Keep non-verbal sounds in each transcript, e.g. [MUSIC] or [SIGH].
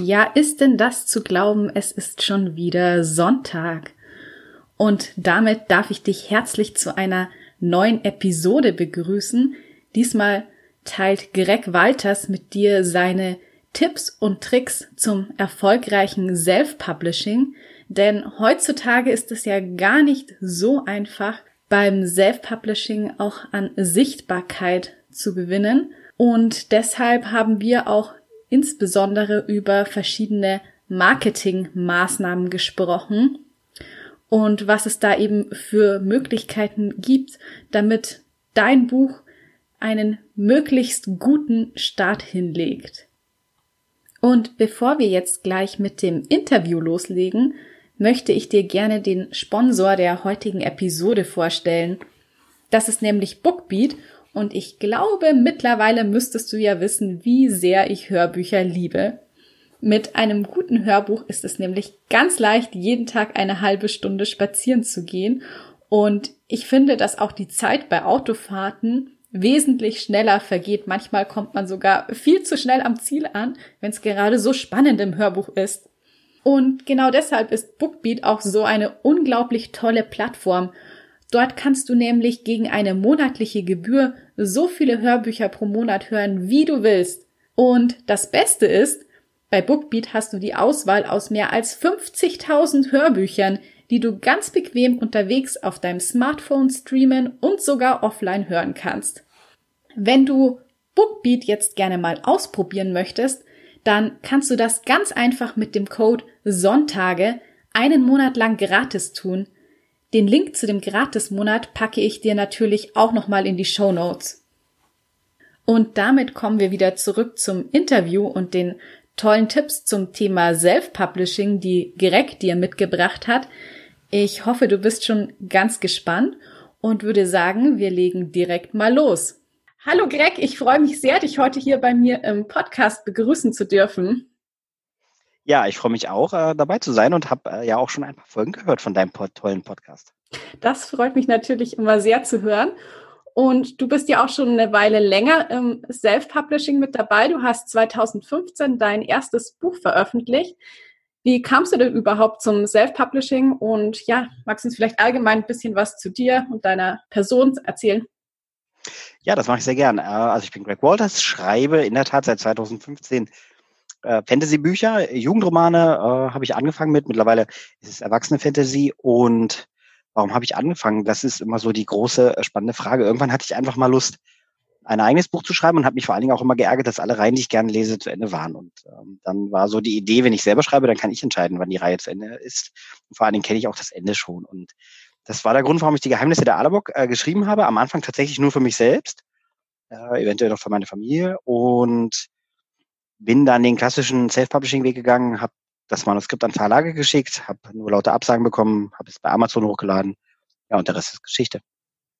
Ja, ist denn das zu glauben, es ist schon wieder Sonntag. Und damit darf ich dich herzlich zu einer neuen Episode begrüßen. Diesmal teilt Greg Walters mit dir seine Tipps und Tricks zum erfolgreichen Self-Publishing, denn heutzutage ist es ja gar nicht so einfach, beim Self-Publishing auch an Sichtbarkeit zu gewinnen. Und deshalb haben wir auch insbesondere über verschiedene Marketingmaßnahmen gesprochen und was es da eben für Möglichkeiten gibt, damit dein Buch einen möglichst guten Start hinlegt. Und bevor wir jetzt gleich mit dem Interview loslegen, möchte ich dir gerne den Sponsor der heutigen Episode vorstellen. Das ist nämlich Bookbeat und ich glaube, mittlerweile müsstest du ja wissen, wie sehr ich Hörbücher liebe. Mit einem guten Hörbuch ist es nämlich ganz leicht, jeden Tag eine halbe Stunde spazieren zu gehen. Und ich finde, dass auch die Zeit bei Autofahrten wesentlich schneller vergeht. Manchmal kommt man sogar viel zu schnell am Ziel an, wenn es gerade so spannend im Hörbuch ist. Und genau deshalb ist Bookbeat auch so eine unglaublich tolle Plattform, Dort kannst du nämlich gegen eine monatliche Gebühr so viele Hörbücher pro Monat hören, wie du willst. Und das Beste ist, bei Bookbeat hast du die Auswahl aus mehr als 50.000 Hörbüchern, die du ganz bequem unterwegs auf deinem Smartphone streamen und sogar offline hören kannst. Wenn du Bookbeat jetzt gerne mal ausprobieren möchtest, dann kannst du das ganz einfach mit dem Code Sonntage einen Monat lang gratis tun. Den Link zu dem Gratismonat packe ich dir natürlich auch nochmal in die Show Notes. Und damit kommen wir wieder zurück zum Interview und den tollen Tipps zum Thema Self-Publishing, die Greg dir mitgebracht hat. Ich hoffe, du bist schon ganz gespannt und würde sagen, wir legen direkt mal los. Hallo Greg, ich freue mich sehr, dich heute hier bei mir im Podcast begrüßen zu dürfen. Ja, ich freue mich auch, äh, dabei zu sein und habe äh, ja auch schon ein paar Folgen gehört von deinem tollen Podcast. Das freut mich natürlich immer sehr zu hören. Und du bist ja auch schon eine Weile länger im Self-Publishing mit dabei. Du hast 2015 dein erstes Buch veröffentlicht. Wie kamst du denn überhaupt zum Self-Publishing? Und ja, magst du uns vielleicht allgemein ein bisschen was zu dir und deiner Person erzählen? Ja, das mache ich sehr gern. Äh, also ich bin Greg Walters, schreibe in der Tat seit 2015 äh, Fantasy-Bücher, Jugendromane äh, habe ich angefangen mit. Mittlerweile ist es Erwachsene-Fantasy. Und warum habe ich angefangen? Das ist immer so die große, äh, spannende Frage. Irgendwann hatte ich einfach mal Lust, ein eigenes Buch zu schreiben und habe mich vor allen Dingen auch immer geärgert, dass alle Reihen, die ich gerne lese, zu Ende waren. Und ähm, dann war so die Idee, wenn ich selber schreibe, dann kann ich entscheiden, wann die Reihe zu Ende ist. Und vor allen Dingen kenne ich auch das Ende schon. Und das war der Grund, warum ich die Geheimnisse der Allerbock äh, geschrieben habe. Am Anfang tatsächlich nur für mich selbst, äh, eventuell noch für meine Familie. Und bin dann den klassischen Self-Publishing-Weg gegangen, habe das Manuskript an Verlage geschickt, habe nur lauter Absagen bekommen, habe es bei Amazon hochgeladen. Ja, und der Rest ist Geschichte.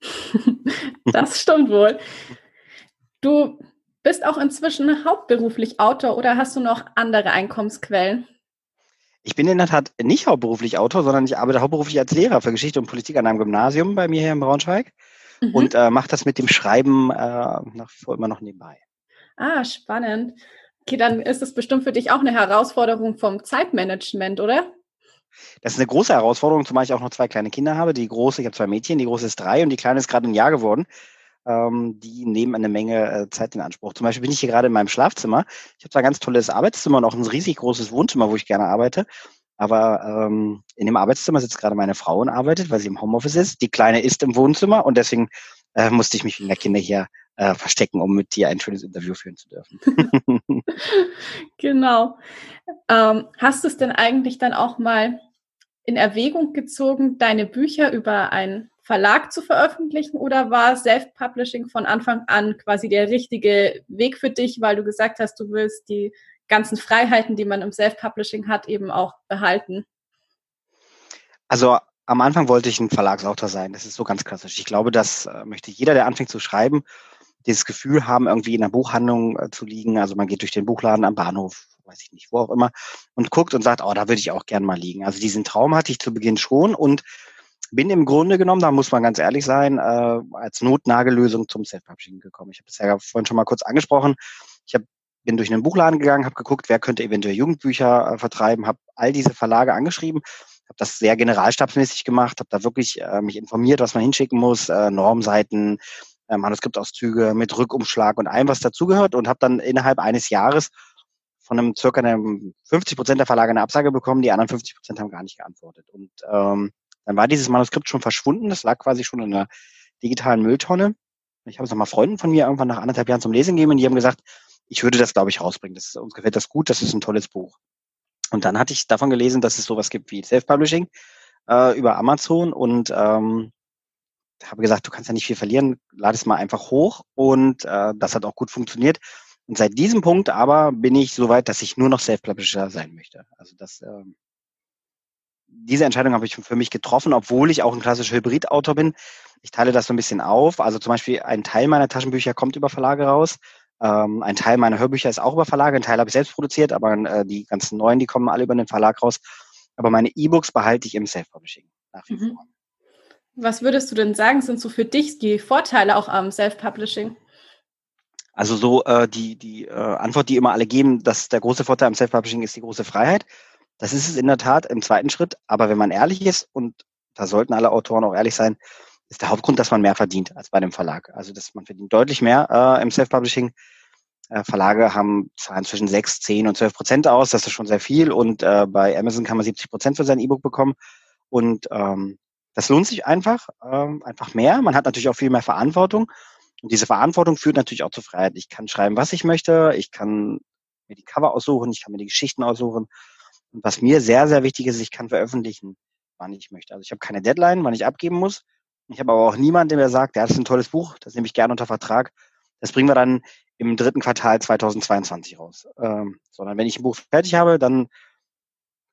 [LAUGHS] das stimmt wohl. Du bist auch inzwischen hauptberuflich Autor oder hast du noch andere Einkommensquellen? Ich bin in der Tat nicht hauptberuflich Autor, sondern ich arbeite hauptberuflich als Lehrer für Geschichte und Politik an einem Gymnasium bei mir hier in Braunschweig mhm. und äh, mache das mit dem Schreiben äh, nach immer noch nebenbei. Ah, spannend. Okay, dann ist es bestimmt für dich auch eine Herausforderung vom Zeitmanagement, oder? Das ist eine große Herausforderung, zumal ich auch noch zwei kleine Kinder habe. Die große, ich habe zwei Mädchen, die große ist drei und die kleine ist gerade ein Jahr geworden. Ähm, die nehmen eine Menge äh, Zeit in Anspruch. Zum Beispiel bin ich hier gerade in meinem Schlafzimmer. Ich habe zwar ein ganz tolles Arbeitszimmer und auch ein riesig großes Wohnzimmer, wo ich gerne arbeite. Aber ähm, in dem Arbeitszimmer sitzt gerade meine Frau und arbeitet, weil sie im Homeoffice ist. Die Kleine ist im Wohnzimmer und deswegen äh, musste ich mich wegen der Kinder hier äh, verstecken, um mit dir ein schönes Interview führen zu dürfen. [LAUGHS] genau. Ähm, hast du es denn eigentlich dann auch mal in Erwägung gezogen, deine Bücher über ein Verlag zu veröffentlichen oder war Self-Publishing von Anfang an quasi der richtige Weg für dich, weil du gesagt hast, du willst die ganzen Freiheiten, die man im Self-Publishing hat, eben auch behalten? Also am Anfang wollte ich ein Verlagsautor sein. Das ist so ganz klassisch. Ich glaube, das äh, möchte jeder, der anfängt zu schreiben, dieses Gefühl haben, irgendwie in der Buchhandlung äh, zu liegen. Also man geht durch den Buchladen am Bahnhof, weiß ich nicht, wo auch immer, und guckt und sagt, oh, da würde ich auch gern mal liegen. Also diesen Traum hatte ich zu Beginn schon und bin im Grunde genommen, da muss man ganz ehrlich sein, äh, als Notnagelösung zum Self-Publishing gekommen. Ich habe das ja vorhin schon mal kurz angesprochen. Ich hab, bin durch einen Buchladen gegangen, habe geguckt, wer könnte eventuell Jugendbücher äh, vertreiben, habe all diese Verlage angeschrieben, habe das sehr generalstabsmäßig gemacht, habe da wirklich äh, mich informiert, was man hinschicken muss, äh, Normseiten, Manuskriptauszüge mit Rückumschlag und allem, was dazugehört und habe dann innerhalb eines Jahres von einem circa einem 50 Prozent der Verlage eine Absage bekommen, die anderen 50 Prozent haben gar nicht geantwortet. Und ähm, dann war dieses Manuskript schon verschwunden, das lag quasi schon in einer digitalen Mülltonne. Ich habe es nochmal Freunden von mir irgendwann nach anderthalb Jahren zum Lesen gegeben und die haben gesagt, ich würde das, glaube ich, rausbringen. Das uns gefällt das gut, das ist ein tolles Buch. Und dann hatte ich davon gelesen, dass es sowas gibt wie Self-Publishing äh, über Amazon und ähm, habe gesagt, du kannst ja nicht viel verlieren, lade es mal einfach hoch und äh, das hat auch gut funktioniert. Und seit diesem Punkt aber bin ich so weit, dass ich nur noch Self-Publisher sein möchte. Also das ähm, diese Entscheidung habe ich für mich getroffen, obwohl ich auch ein klassischer Hybrid-Autor bin. Ich teile das so ein bisschen auf. Also zum Beispiel ein Teil meiner Taschenbücher kommt über Verlage raus. Ähm, ein Teil meiner Hörbücher ist auch über Verlage. Ein Teil habe ich selbst produziert, aber äh, die ganzen neuen, die kommen alle über den Verlag raus. Aber meine E-Books behalte ich im Self-Publishing nach wie mhm. vor. Was würdest du denn sagen, sind so für dich die Vorteile auch am Self-Publishing? Also so äh, die, die äh, Antwort, die immer alle geben, dass der große Vorteil am Self-Publishing ist die große Freiheit. Das ist es in der Tat im zweiten Schritt. Aber wenn man ehrlich ist, und da sollten alle Autoren auch ehrlich sein, ist der Hauptgrund, dass man mehr verdient als bei dem Verlag. Also dass man verdient deutlich mehr äh, im Self-Publishing. Äh, Verlage haben Zahlen zwischen 6, 10 und 12 Prozent aus. Das ist schon sehr viel. Und äh, bei Amazon kann man 70 Prozent für sein E-Book bekommen. Und ähm, das lohnt sich einfach, ähm, einfach mehr. Man hat natürlich auch viel mehr Verantwortung. Und diese Verantwortung führt natürlich auch zur Freiheit. Ich kann schreiben, was ich möchte. Ich kann mir die Cover aussuchen. Ich kann mir die Geschichten aussuchen. Und was mir sehr, sehr wichtig ist, ich kann veröffentlichen, wann ich möchte. Also ich habe keine Deadline, wann ich abgeben muss. Ich habe aber auch niemanden, der mir sagt, ja, das ist ein tolles Buch, das nehme ich gerne unter Vertrag. Das bringen wir dann im dritten Quartal 2022 raus. Ähm, sondern wenn ich ein Buch fertig habe, dann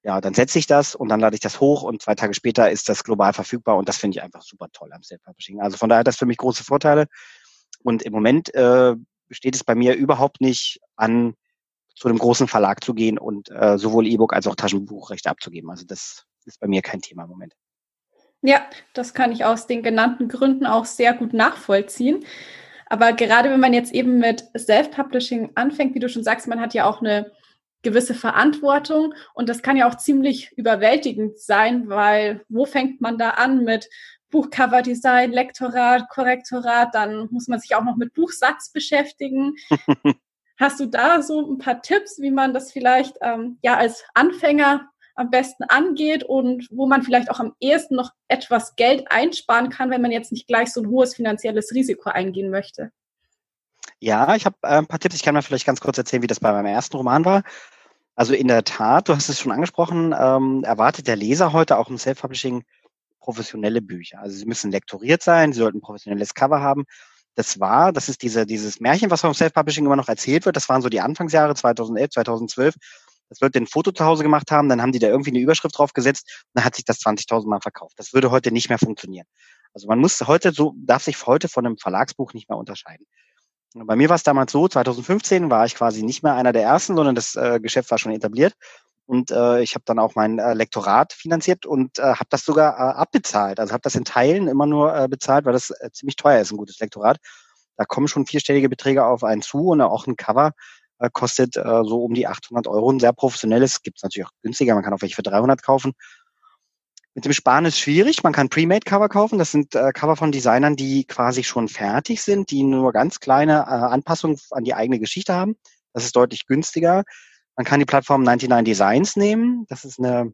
ja, dann setze ich das und dann lade ich das hoch und zwei Tage später ist das global verfügbar und das finde ich einfach super toll am Self-Publishing. Also von daher hat das für mich große Vorteile und im Moment äh, besteht es bei mir überhaupt nicht an zu einem großen Verlag zu gehen und äh, sowohl E-Book als auch Taschenbuchrechte abzugeben. Also das ist bei mir kein Thema im Moment. Ja, das kann ich aus den genannten Gründen auch sehr gut nachvollziehen. Aber gerade wenn man jetzt eben mit Self-Publishing anfängt, wie du schon sagst, man hat ja auch eine gewisse Verantwortung und das kann ja auch ziemlich überwältigend sein, weil wo fängt man da an mit Buchcover-Design, Lektorat, Korrektorat, dann muss man sich auch noch mit Buchsatz beschäftigen. [LAUGHS] Hast du da so ein paar Tipps, wie man das vielleicht ähm, ja als Anfänger am besten angeht und wo man vielleicht auch am ehesten noch etwas Geld einsparen kann, wenn man jetzt nicht gleich so ein hohes finanzielles Risiko eingehen möchte? Ja, ich habe äh, ein paar Tipps. Ich kann mal vielleicht ganz kurz erzählen, wie das bei meinem ersten Roman war. Also in der Tat, du hast es schon angesprochen, ähm, erwartet der Leser heute auch im Self-Publishing professionelle Bücher. Also sie müssen lektoriert sein, sie sollten professionelles Cover haben das war, das ist diese, dieses Märchen, was vom Self-Publishing immer noch erzählt wird. Das waren so die Anfangsjahre 2011, 2012. Das wird ein Foto zu Hause gemacht haben, dann haben die da irgendwie eine Überschrift drauf gesetzt und dann hat sich das 20.000 Mal verkauft. Das würde heute nicht mehr funktionieren. Also man muss heute so, darf sich heute von einem Verlagsbuch nicht mehr unterscheiden. Bei mir war es damals so, 2015 war ich quasi nicht mehr einer der ersten, sondern das äh, Geschäft war schon etabliert. Und äh, ich habe dann auch mein äh, Lektorat finanziert und äh, habe das sogar äh, abbezahlt. Also habe das in Teilen immer nur äh, bezahlt, weil das äh, ziemlich teuer ist, ein gutes Lektorat. Da kommen schon vierstellige Beträge auf einen zu und auch ein Cover äh, kostet äh, so um die 800 Euro. Ein sehr professionelles, gibt es natürlich auch günstiger, man kann auch welche für 300 kaufen. Mit dem Sparen ist schwierig. Man kann Pre-Made-Cover kaufen. Das sind äh, Cover von Designern, die quasi schon fertig sind, die nur ganz kleine äh, Anpassungen an die eigene Geschichte haben. Das ist deutlich günstiger. Man kann die Plattform 99 Designs nehmen. Das ist eine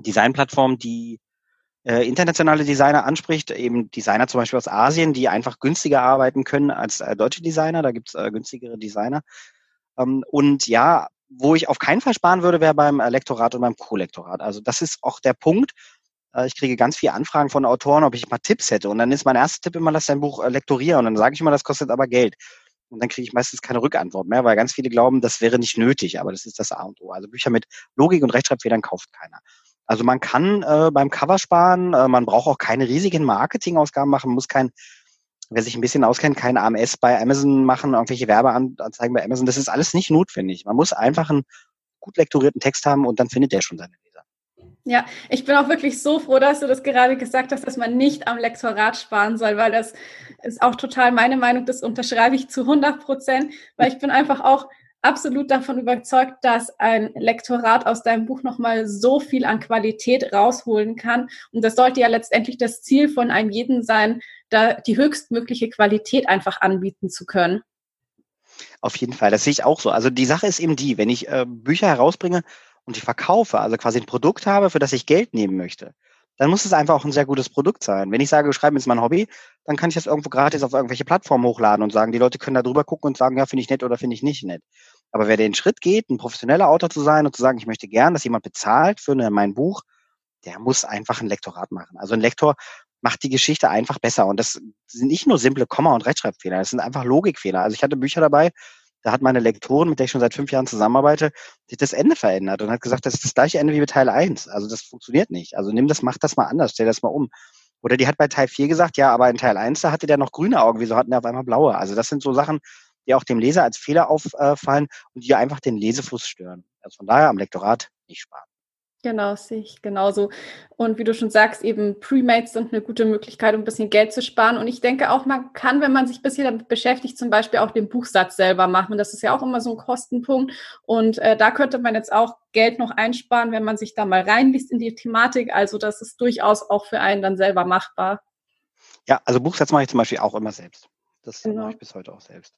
Designplattform, die äh, internationale Designer anspricht, eben Designer zum Beispiel aus Asien, die einfach günstiger arbeiten können als äh, deutsche Designer. Da gibt's äh, günstigere Designer. Ähm, und ja, wo ich auf keinen Fall sparen würde, wäre beim Lektorat und beim Co-Lektorat. Also das ist auch der Punkt. Äh, ich kriege ganz viele Anfragen von Autoren, ob ich mal Tipps hätte. Und dann ist mein erster Tipp immer, lass dein Buch äh, lektorieren. Und dann sage ich immer, das kostet aber Geld. Und dann kriege ich meistens keine Rückantwort mehr, weil ganz viele glauben, das wäre nicht nötig, aber das ist das A und O. Also Bücher mit Logik und Rechtschreibfehlern kauft keiner. Also man kann äh, beim Cover sparen, äh, man braucht auch keine riesigen Marketingausgaben machen, muss kein, wer sich ein bisschen auskennt, kein AMS bei Amazon machen, irgendwelche Werbeanzeigen bei Amazon. Das ist alles nicht notwendig. Man muss einfach einen gut lektorierten Text haben und dann findet der schon seine. Ja, ich bin auch wirklich so froh, dass du das gerade gesagt hast, dass man nicht am Lektorat sparen soll, weil das ist auch total meine Meinung, das unterschreibe ich zu 100 Prozent, weil ich bin einfach auch absolut davon überzeugt, dass ein Lektorat aus deinem Buch nochmal so viel an Qualität rausholen kann. Und das sollte ja letztendlich das Ziel von einem jeden sein, da die höchstmögliche Qualität einfach anbieten zu können. Auf jeden Fall, das sehe ich auch so. Also die Sache ist eben die, wenn ich äh, Bücher herausbringe und die verkaufe, also quasi ein Produkt habe, für das ich Geld nehmen möchte, dann muss es einfach auch ein sehr gutes Produkt sein. Wenn ich sage, schreiben ist mein Hobby, dann kann ich das irgendwo gratis auf irgendwelche Plattformen hochladen und sagen, die Leute können da drüber gucken und sagen, ja, finde ich nett oder finde ich nicht nett. Aber wer den Schritt geht, ein professioneller Autor zu sein und zu sagen, ich möchte gern, dass jemand bezahlt für eine, mein Buch, der muss einfach ein Lektorat machen. Also ein Lektor macht die Geschichte einfach besser. Und das sind nicht nur simple Komma- und Rechtschreibfehler, das sind einfach Logikfehler. Also ich hatte Bücher dabei, da hat meine Lektorin, mit der ich schon seit fünf Jahren zusammenarbeite, sich das Ende verändert und hat gesagt, das ist das gleiche Ende wie bei Teil 1. Also das funktioniert nicht. Also nimm das, mach das mal anders, stell das mal um. Oder die hat bei Teil 4 gesagt, ja, aber in Teil 1, da hatte der noch grüne Augen, wieso hatten der auf einmal blaue? Also das sind so Sachen, die auch dem Leser als Fehler auffallen und die einfach den Lesefluss stören. Also von daher am Lektorat nicht sparen. Genau, sehe ich genauso. Und wie du schon sagst, eben Premates sind eine gute Möglichkeit, um ein bisschen Geld zu sparen. Und ich denke auch, man kann, wenn man sich ein bisschen damit beschäftigt, zum Beispiel auch den Buchsatz selber machen. Das ist ja auch immer so ein Kostenpunkt. Und äh, da könnte man jetzt auch Geld noch einsparen, wenn man sich da mal reinliest in die Thematik. Also das ist durchaus auch für einen dann selber machbar. Ja, also Buchsatz mache ich zum Beispiel auch immer selbst. Das genau. mache ich bis heute auch selbst.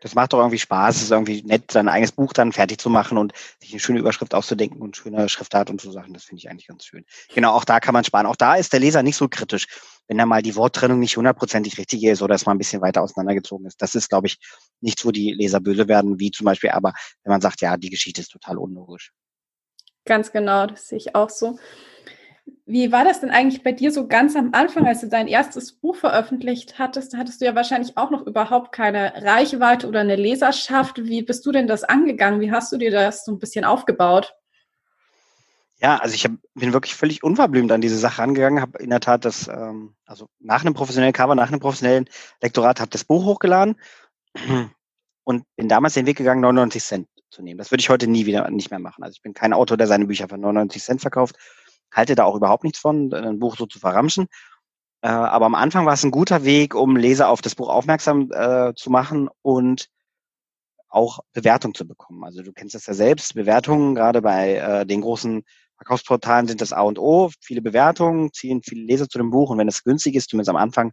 Das macht doch irgendwie Spaß. Es ist irgendwie nett, sein eigenes Buch dann fertig zu machen und sich eine schöne Überschrift auszudenken und schöne Schriftart und so Sachen. Das finde ich eigentlich ganz schön. Genau, auch da kann man sparen. Auch da ist der Leser nicht so kritisch, wenn da mal die Worttrennung nicht hundertprozentig richtig ist oder es mal ein bisschen weiter auseinandergezogen ist. Das ist, glaube ich, nichts, wo die Leser böse werden, wie zum Beispiel aber, wenn man sagt, ja, die Geschichte ist total unlogisch. Ganz genau, das sehe ich auch so. Wie war das denn eigentlich bei dir so ganz am Anfang, als du dein erstes Buch veröffentlicht hattest? Da hattest du ja wahrscheinlich auch noch überhaupt keine Reichweite oder eine Leserschaft. Wie bist du denn das angegangen? Wie hast du dir das so ein bisschen aufgebaut? Ja, also ich hab, bin wirklich völlig unverblümt an diese Sache angegangen, habe in der Tat das, ähm, also nach einem professionellen Cover, nach einem professionellen Lektorat, habe das Buch hochgeladen und bin damals den Weg gegangen, 99 Cent zu nehmen. Das würde ich heute nie wieder nicht mehr machen. Also ich bin kein Autor, der seine Bücher für 99 Cent verkauft halte da auch überhaupt nichts von, ein Buch so zu verramschen. Äh, aber am Anfang war es ein guter Weg, um Leser auf das Buch aufmerksam äh, zu machen und auch Bewertung zu bekommen. Also du kennst das ja selbst, Bewertungen, gerade bei äh, den großen Verkaufsportalen sind das A und O. Viele Bewertungen ziehen viele Leser zu dem Buch und wenn es günstig ist, zumindest am Anfang,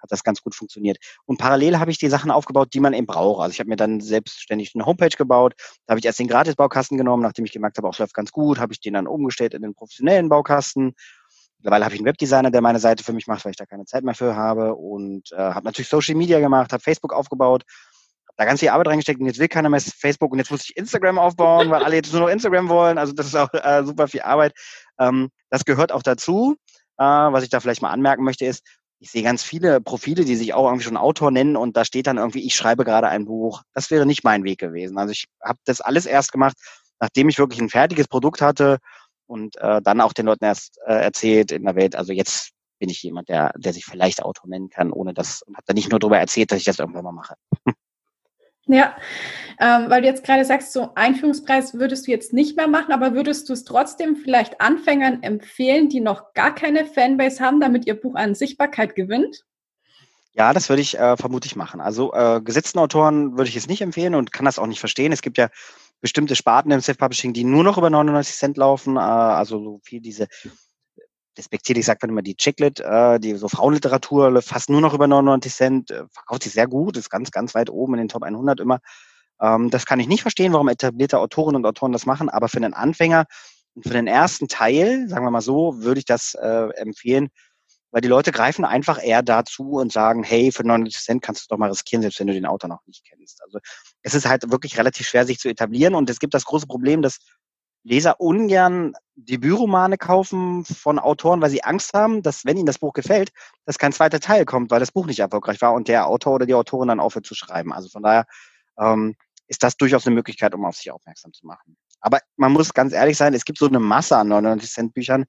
hat das ganz gut funktioniert. Und parallel habe ich die Sachen aufgebaut, die man eben braucht. Also ich habe mir dann selbstständig eine Homepage gebaut. Da habe ich erst den Gratis-Baukasten genommen, nachdem ich gemerkt habe, auch läuft ganz gut, habe ich den dann umgestellt in den professionellen Baukasten. Mittlerweile habe ich einen Webdesigner, der meine Seite für mich macht, weil ich da keine Zeit mehr für habe. Und äh, habe natürlich Social Media gemacht, habe Facebook aufgebaut, habe da ganz viel Arbeit reingesteckt und jetzt will keiner mehr Facebook und jetzt muss ich Instagram aufbauen, weil alle jetzt nur noch Instagram wollen. Also das ist auch äh, super viel Arbeit. Ähm, das gehört auch dazu. Äh, was ich da vielleicht mal anmerken möchte, ist, ich sehe ganz viele Profile, die sich auch irgendwie schon Autor nennen und da steht dann irgendwie, ich schreibe gerade ein Buch. Das wäre nicht mein Weg gewesen. Also ich habe das alles erst gemacht, nachdem ich wirklich ein fertiges Produkt hatte und äh, dann auch den Leuten erst äh, erzählt in der Welt. Also jetzt bin ich jemand, der, der sich vielleicht Autor nennen kann, ohne das und habe dann nicht nur darüber erzählt, dass ich das irgendwann mal mache. [LAUGHS] Ja, ähm, weil du jetzt gerade sagst, so Einführungspreis würdest du jetzt nicht mehr machen, aber würdest du es trotzdem vielleicht Anfängern empfehlen, die noch gar keine Fanbase haben, damit ihr Buch an Sichtbarkeit gewinnt? Ja, das würde ich äh, vermutlich machen. Also äh, gesetzten Autoren würde ich es nicht empfehlen und kann das auch nicht verstehen. Es gibt ja bestimmte Sparten im Self-Publishing, die nur noch über 99 Cent laufen. Äh, also so viel diese respektierlich sagt man immer die Chicklet, äh, die so Frauenliteratur fast nur noch über 99 Cent, äh, verkauft sich sehr gut, ist ganz, ganz weit oben in den Top 100 immer. Ähm, das kann ich nicht verstehen, warum etablierte Autorinnen und Autoren das machen, aber für einen Anfänger und für den ersten Teil, sagen wir mal so, würde ich das äh, empfehlen, weil die Leute greifen einfach eher dazu und sagen, hey, für 99 Cent kannst du es doch mal riskieren, selbst wenn du den Autor noch nicht kennst. Also es ist halt wirklich relativ schwer, sich zu etablieren und es gibt das große Problem, dass Leser ungern Debütromane kaufen von Autoren, weil sie Angst haben, dass wenn ihnen das Buch gefällt, dass kein zweiter Teil kommt, weil das Buch nicht erfolgreich war und der Autor oder die Autorin dann aufhört zu schreiben. Also von daher ähm, ist das durchaus eine Möglichkeit, um auf sich aufmerksam zu machen. Aber man muss ganz ehrlich sein, es gibt so eine Masse an 99 Cent Büchern,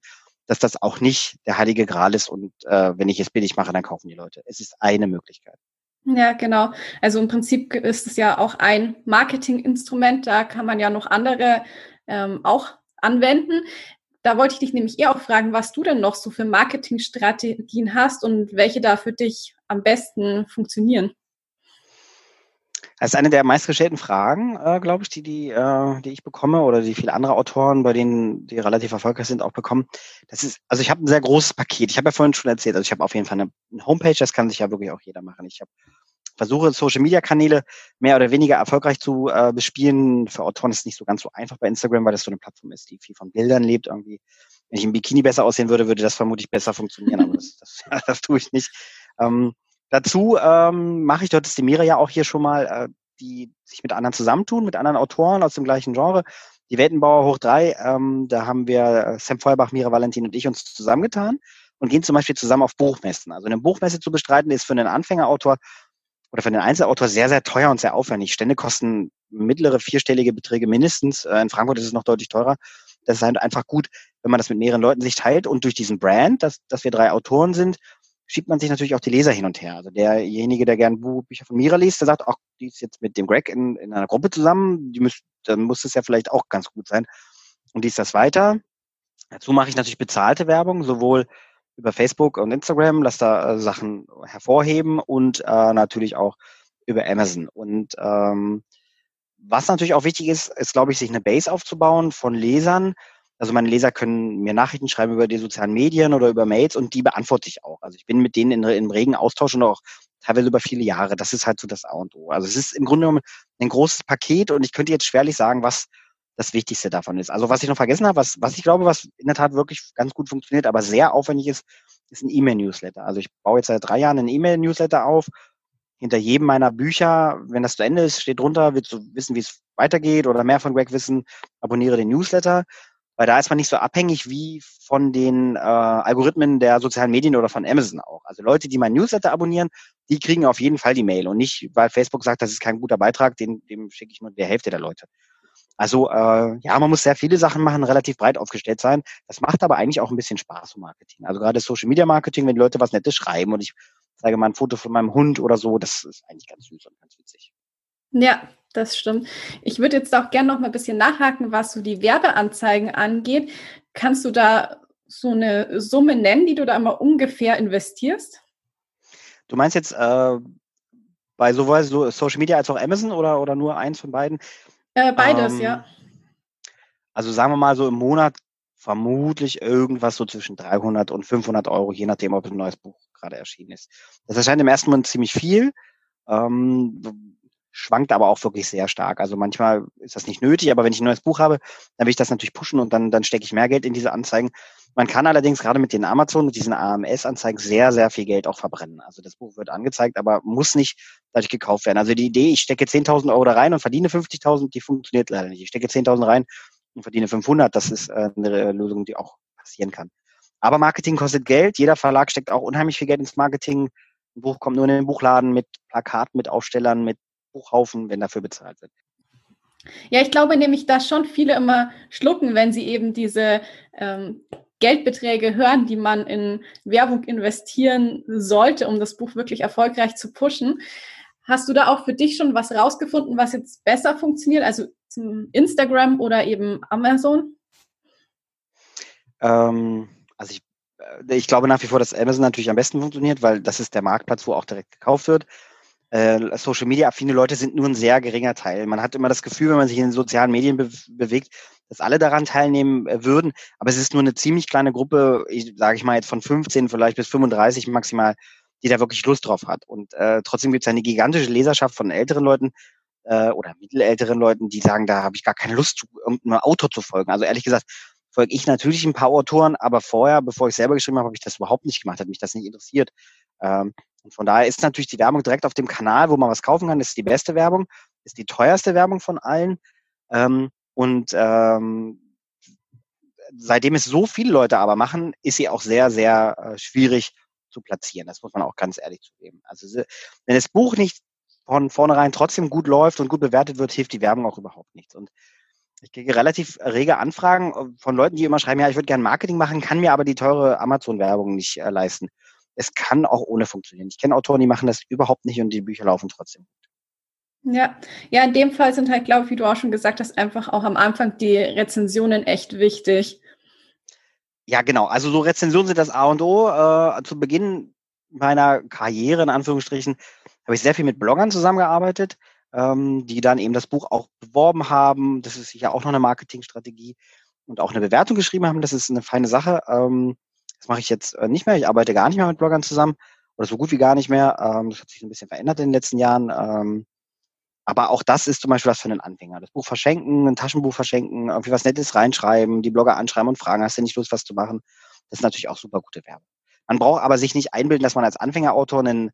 dass das auch nicht der heilige Gral ist und äh, wenn ich es billig mache, dann kaufen die Leute. Es ist eine Möglichkeit. Ja, genau. Also im Prinzip ist es ja auch ein Marketinginstrument. Da kann man ja noch andere ähm, auch anwenden. Da wollte ich dich nämlich eher auch fragen, was du denn noch so für Marketingstrategien hast und welche da für dich am besten funktionieren. Das ist eine der meistgestellten Fragen, äh, glaube ich, die, die, äh, die ich bekomme oder die viele andere Autoren, bei denen die relativ erfolgreich sind, auch bekommen. Das ist, also ich habe ein sehr großes Paket. Ich habe ja vorhin schon erzählt, also ich habe auf jeden Fall eine, eine Homepage, das kann sich ja wirklich auch jeder machen. Ich habe versuche Social Media Kanäle mehr oder weniger erfolgreich zu äh, bespielen. Für Autoren ist es nicht so ganz so einfach bei Instagram, weil das so eine Plattform ist, die viel von Bildern lebt irgendwie. Wenn ich im Bikini besser aussehen würde, würde das vermutlich besser funktionieren, aber das, [LAUGHS] das, [LAUGHS] das tue ich nicht. Ähm, dazu ähm, mache ich, dort ist die Mira ja auch hier schon mal, äh, die sich mit anderen zusammentun, mit anderen Autoren aus dem gleichen Genre. Die Weltenbauer hoch drei, ähm, da haben wir äh, Sam Feuerbach, Mira Valentin und ich uns zusammengetan und gehen zum Beispiel zusammen auf Buchmessen. Also eine Buchmesse zu bestreiten ist für einen Anfängerautor oder für den Einzelautor sehr, sehr teuer und sehr aufwendig. Stände kosten mittlere vierstellige Beträge mindestens. Äh, in Frankfurt ist es noch deutlich teurer. Das ist halt einfach gut, wenn man das mit mehreren Leuten sich teilt und durch diesen Brand, dass, dass wir drei Autoren sind, schiebt man sich natürlich auch die Leser hin und her. Also derjenige, der gern Bücher von Mira liest, der sagt, ach, die ist jetzt mit dem Greg in, in einer Gruppe zusammen, die müsst, dann muss es ja vielleicht auch ganz gut sein. Und liest das weiter. Dazu mache ich natürlich bezahlte Werbung, sowohl über Facebook und Instagram, lass da äh, Sachen hervorheben und äh, natürlich auch über Amazon. Und ähm, was natürlich auch wichtig ist, ist, glaube ich, sich eine Base aufzubauen von Lesern. Also meine Leser können mir Nachrichten schreiben über die sozialen Medien oder über Mails und die beantworte ich auch. Also ich bin mit denen in, in regen Austausch und auch teilweise über viele Jahre. Das ist halt so das A und O. Also es ist im Grunde genommen ein großes Paket und ich könnte jetzt schwerlich sagen, was das Wichtigste davon ist. Also was ich noch vergessen habe, was, was ich glaube, was in der Tat wirklich ganz gut funktioniert, aber sehr aufwendig ist, ist ein E-Mail-Newsletter. Also ich baue jetzt seit drei Jahren einen E-Mail-Newsletter auf. Hinter jedem meiner Bücher, wenn das zu Ende ist, steht drunter, willst du wissen, wie es weitergeht oder mehr von Greg wissen, abonniere den Newsletter. Weil da ist man nicht so abhängig wie von den äh, Algorithmen der sozialen Medien oder von Amazon auch. Also Leute, die meinen Newsletter abonnieren, die kriegen auf jeden Fall die Mail. Und nicht, weil Facebook sagt, das ist kein guter Beitrag, den, dem schicke ich nur der Hälfte der Leute. Also äh, ja, man muss sehr viele Sachen machen, relativ breit aufgestellt sein. Das macht aber eigentlich auch ein bisschen Spaß im Marketing. Also gerade Social Media Marketing, wenn Leute was Nettes schreiben und ich zeige mal ein Foto von meinem Hund oder so, das ist eigentlich ganz süß und ganz witzig. Ja, das stimmt. Ich würde jetzt auch gerne noch mal ein bisschen nachhaken, was so die Werbeanzeigen angeht. Kannst du da so eine Summe nennen, die du da immer ungefähr investierst? Du meinst jetzt äh, bei sowohl Social Media als auch Amazon oder, oder nur eins von beiden? Äh, beides, ähm, ja. Also sagen wir mal so im Monat vermutlich irgendwas so zwischen 300 und 500 Euro, je nachdem, ob ein neues Buch gerade erschienen ist. Das erscheint im ersten Moment ziemlich viel, ähm, schwankt aber auch wirklich sehr stark. Also manchmal ist das nicht nötig, aber wenn ich ein neues Buch habe, dann will ich das natürlich pushen und dann, dann stecke ich mehr Geld in diese Anzeigen. Man kann allerdings gerade mit den Amazon, mit diesen AMS-Anzeigen sehr, sehr viel Geld auch verbrennen. Also das Buch wird angezeigt, aber muss nicht dadurch gekauft werden. Also die Idee, ich stecke 10.000 Euro da rein und verdiene 50.000, die funktioniert leider nicht. Ich stecke 10.000 rein und verdiene 500. Das ist äh, eine Lösung, die auch passieren kann. Aber Marketing kostet Geld. Jeder Verlag steckt auch unheimlich viel Geld ins Marketing. Ein Buch kommt nur in den Buchladen mit Plakaten, mit Aufstellern, mit Buchhaufen, wenn dafür bezahlt wird. Ja, ich glaube nämlich, dass schon viele immer schlucken, wenn sie eben diese ähm, Geldbeträge hören, die man in Werbung investieren sollte, um das Buch wirklich erfolgreich zu pushen. Hast du da auch für dich schon was rausgefunden, was jetzt besser funktioniert? Also zum Instagram oder eben Amazon? Ähm, also ich, äh, ich glaube nach wie vor, dass Amazon natürlich am besten funktioniert, weil das ist der Marktplatz, wo auch direkt gekauft wird äh, Social Media affine Leute sind nur ein sehr geringer Teil. Man hat immer das Gefühl, wenn man sich in den sozialen Medien be bewegt, dass alle daran teilnehmen äh, würden. Aber es ist nur eine ziemlich kleine Gruppe, ich, sage ich mal jetzt von 15 vielleicht bis 35 maximal, die da wirklich Lust drauf hat. Und äh, trotzdem gibt es eine gigantische Leserschaft von älteren Leuten äh, oder mittelälteren Leuten, die sagen, da habe ich gar keine Lust, irgendeinem Autor zu folgen. Also ehrlich gesagt, folge ich natürlich ein paar Autoren, aber vorher, bevor ich selber geschrieben habe, habe ich das überhaupt nicht gemacht, hat mich das nicht interessiert. Ähm, und von daher ist natürlich die Werbung direkt auf dem Kanal, wo man was kaufen kann, ist die beste Werbung, ist die teuerste Werbung von allen. Ähm, und ähm, seitdem es so viele Leute aber machen, ist sie auch sehr, sehr äh, schwierig zu platzieren. Das muss man auch ganz ehrlich zugeben. Also wenn das Buch nicht von vornherein trotzdem gut läuft und gut bewertet wird, hilft die Werbung auch überhaupt nichts. Und ich kriege relativ rege Anfragen äh, von Leuten, die immer schreiben, ja, ich würde gerne Marketing machen, kann mir aber die teure Amazon-Werbung nicht äh, leisten. Es kann auch ohne funktionieren. Ich kenne Autoren, die machen das überhaupt nicht und die Bücher laufen trotzdem. Ja, ja, in dem Fall sind halt, glaube ich, wie du auch schon gesagt hast, einfach auch am Anfang die Rezensionen echt wichtig. Ja, genau. Also so Rezensionen sind das A und O. Äh, zu Beginn meiner Karriere, in Anführungsstrichen, habe ich sehr viel mit Bloggern zusammengearbeitet ähm, die dann eben das Buch auch beworben haben. Das ist ja auch noch eine Marketingstrategie und auch eine Bewertung geschrieben haben. Das ist eine feine Sache. Ähm, das mache ich jetzt äh, nicht mehr. Ich arbeite gar nicht mehr mit Bloggern zusammen oder so gut wie gar nicht mehr. Ähm, das hat sich ein bisschen verändert in den letzten Jahren. Ähm, aber auch das ist zum Beispiel was für einen Anfänger. Das Buch verschenken, ein Taschenbuch verschenken, irgendwie was Nettes reinschreiben, die Blogger anschreiben und fragen, hast du nicht Lust, was zu machen? Das ist natürlich auch super gute Werbung. Man braucht aber sich nicht einbilden, dass man als Anfängerautor einen